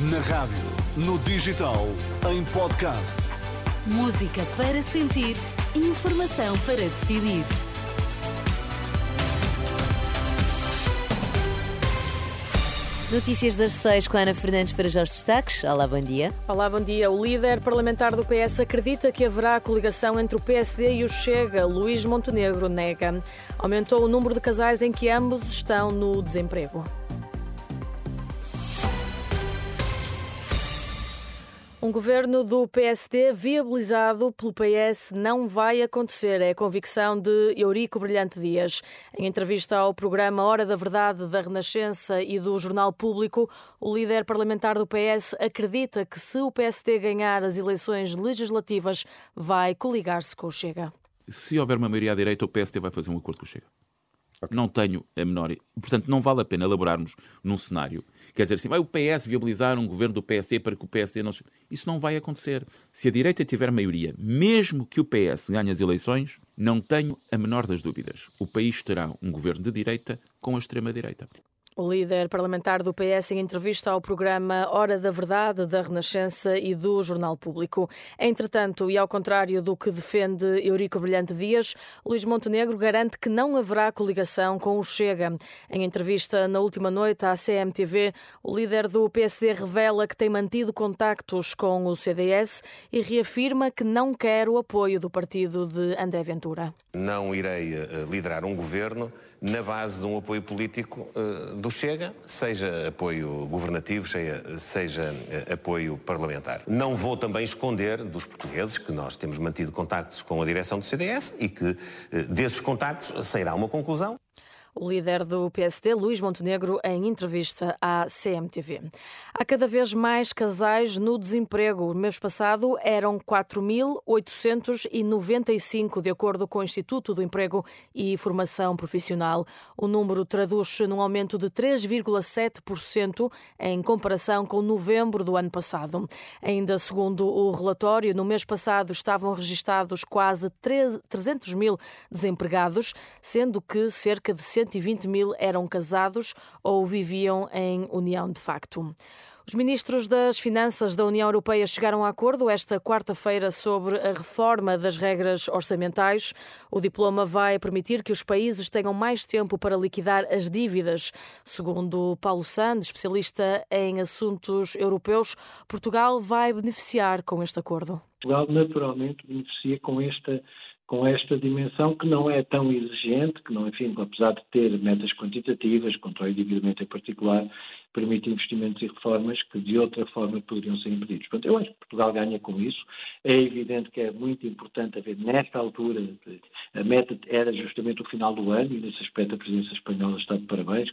Na rádio, no digital, em podcast. Música para sentir, informação para decidir. Notícias das seis com a Ana Fernandes para Jorge Destaques. Olá, bom dia. Olá, bom dia. O líder parlamentar do PS acredita que haverá coligação entre o PSD e o Chega. Luís Montenegro nega. Aumentou o número de casais em que ambos estão no desemprego. Um governo do PSD viabilizado pelo PS não vai acontecer, é a convicção de Eurico Brilhante Dias. Em entrevista ao programa Hora da Verdade da Renascença e do Jornal Público, o líder parlamentar do PS acredita que se o PSD ganhar as eleições legislativas, vai coligar-se com o Chega. Se houver uma maioria à direita, o PSD vai fazer um acordo com o Chega. Okay. Não tenho a menor. Portanto, não vale a pena elaborarmos num cenário. Quer dizer assim, vai o PS viabilizar um governo do PSD para que o PSD não. Isso não vai acontecer. Se a direita tiver maioria, mesmo que o PS ganhe as eleições, não tenho a menor das dúvidas. O país terá um governo de direita com a extrema-direita. O líder parlamentar do PS em entrevista ao programa Hora da Verdade da Renascença e do Jornal Público. Entretanto, e ao contrário do que defende Eurico Brilhante Dias, Luís Montenegro garante que não haverá coligação com o Chega. Em entrevista na última noite à CMTV, o líder do PSD revela que tem mantido contactos com o CDS e reafirma que não quer o apoio do partido de André Ventura. Não irei eh, liderar um governo na base de um apoio político uh, do Chega, seja apoio governativo, seja, seja uh, apoio parlamentar. Não vou também esconder dos portugueses que nós temos mantido contactos com a direção do CDS e que uh, desses contactos sairá uma conclusão. O líder do PSD, Luís Montenegro, em entrevista à CMTV. Há cada vez mais casais no desemprego. No mês passado eram 4.895, de acordo com o Instituto do Emprego e Formação Profissional. O número traduz-se num aumento de 3,7% em comparação com novembro do ano passado. Ainda segundo o relatório, no mês passado estavam registados quase 300 mil desempregados, sendo que cerca de 120 mil eram casados ou viviam em união de facto. Os ministros das Finanças da União Europeia chegaram a acordo esta quarta-feira sobre a reforma das regras orçamentais. O diploma vai permitir que os países tenham mais tempo para liquidar as dívidas. Segundo Paulo Sand, especialista em assuntos europeus, Portugal vai beneficiar com este acordo. Portugal naturalmente beneficia com esta com esta dimensão que não é tão exigente, que não, enfim, apesar de ter metas quantitativas, controle de endividamento em particular, permite investimentos e reformas que de outra forma poderiam ser impedidos. Portanto, eu acho que Portugal ganha com isso. É evidente que é muito importante haver, nesta altura, a meta era justamente o final do ano e nesse aspecto a presidência espanhola está de parabéns.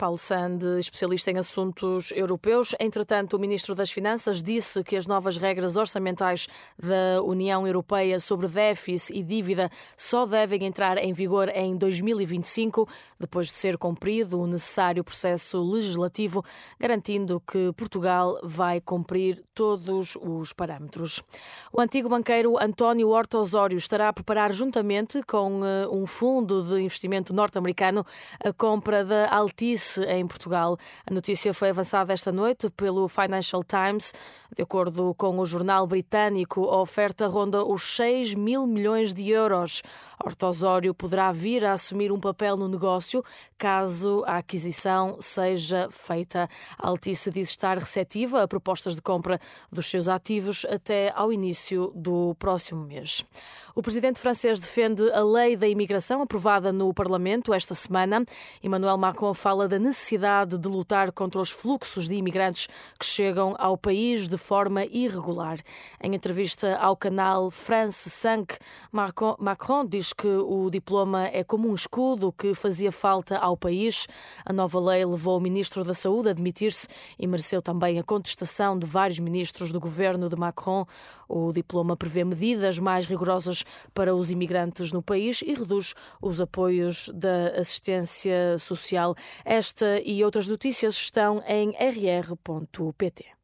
Paulo Sand, especialista em assuntos europeus. Entretanto, o Ministro das Finanças disse que as novas regras orçamentais da União Europeia sobre déficit e dívida só devem entrar em vigor em 2025, depois de ser cumprido o necessário processo legislativo, garantindo que Portugal vai cumprir todos os parâmetros. O antigo banqueiro António Horta Osório estará a preparar, juntamente com eh, um fundo de investimento norte-americano, a compra da Altice em Portugal. A notícia foi avançada esta noite pelo Financial Times. De acordo com o jornal britânico, a oferta ronda os 6 mil milhões de euros. Horta Osório poderá vir a assumir um papel no negócio caso a aquisição seja feita. A Altice diz estar receptiva a propostas de compra dos seus ativos até ao início do próximo mês. O presidente francês defende a lei da imigração aprovada no Parlamento esta semana. Emmanuel Macron fala da necessidade de lutar contra os fluxos de imigrantes que chegam ao país de forma irregular. Em entrevista ao canal France 5, Macron diz que o diploma é como um escudo que fazia falta ao país. A nova lei levou o ministro da Saúde a admitir-se e mereceu também a contestação de vários ministros do governo de Macron. O diploma prevê medidas mais rigorosas para os imigrantes no país e reduz os apoios da assistência social. Esta e outras notícias estão em rr.pt.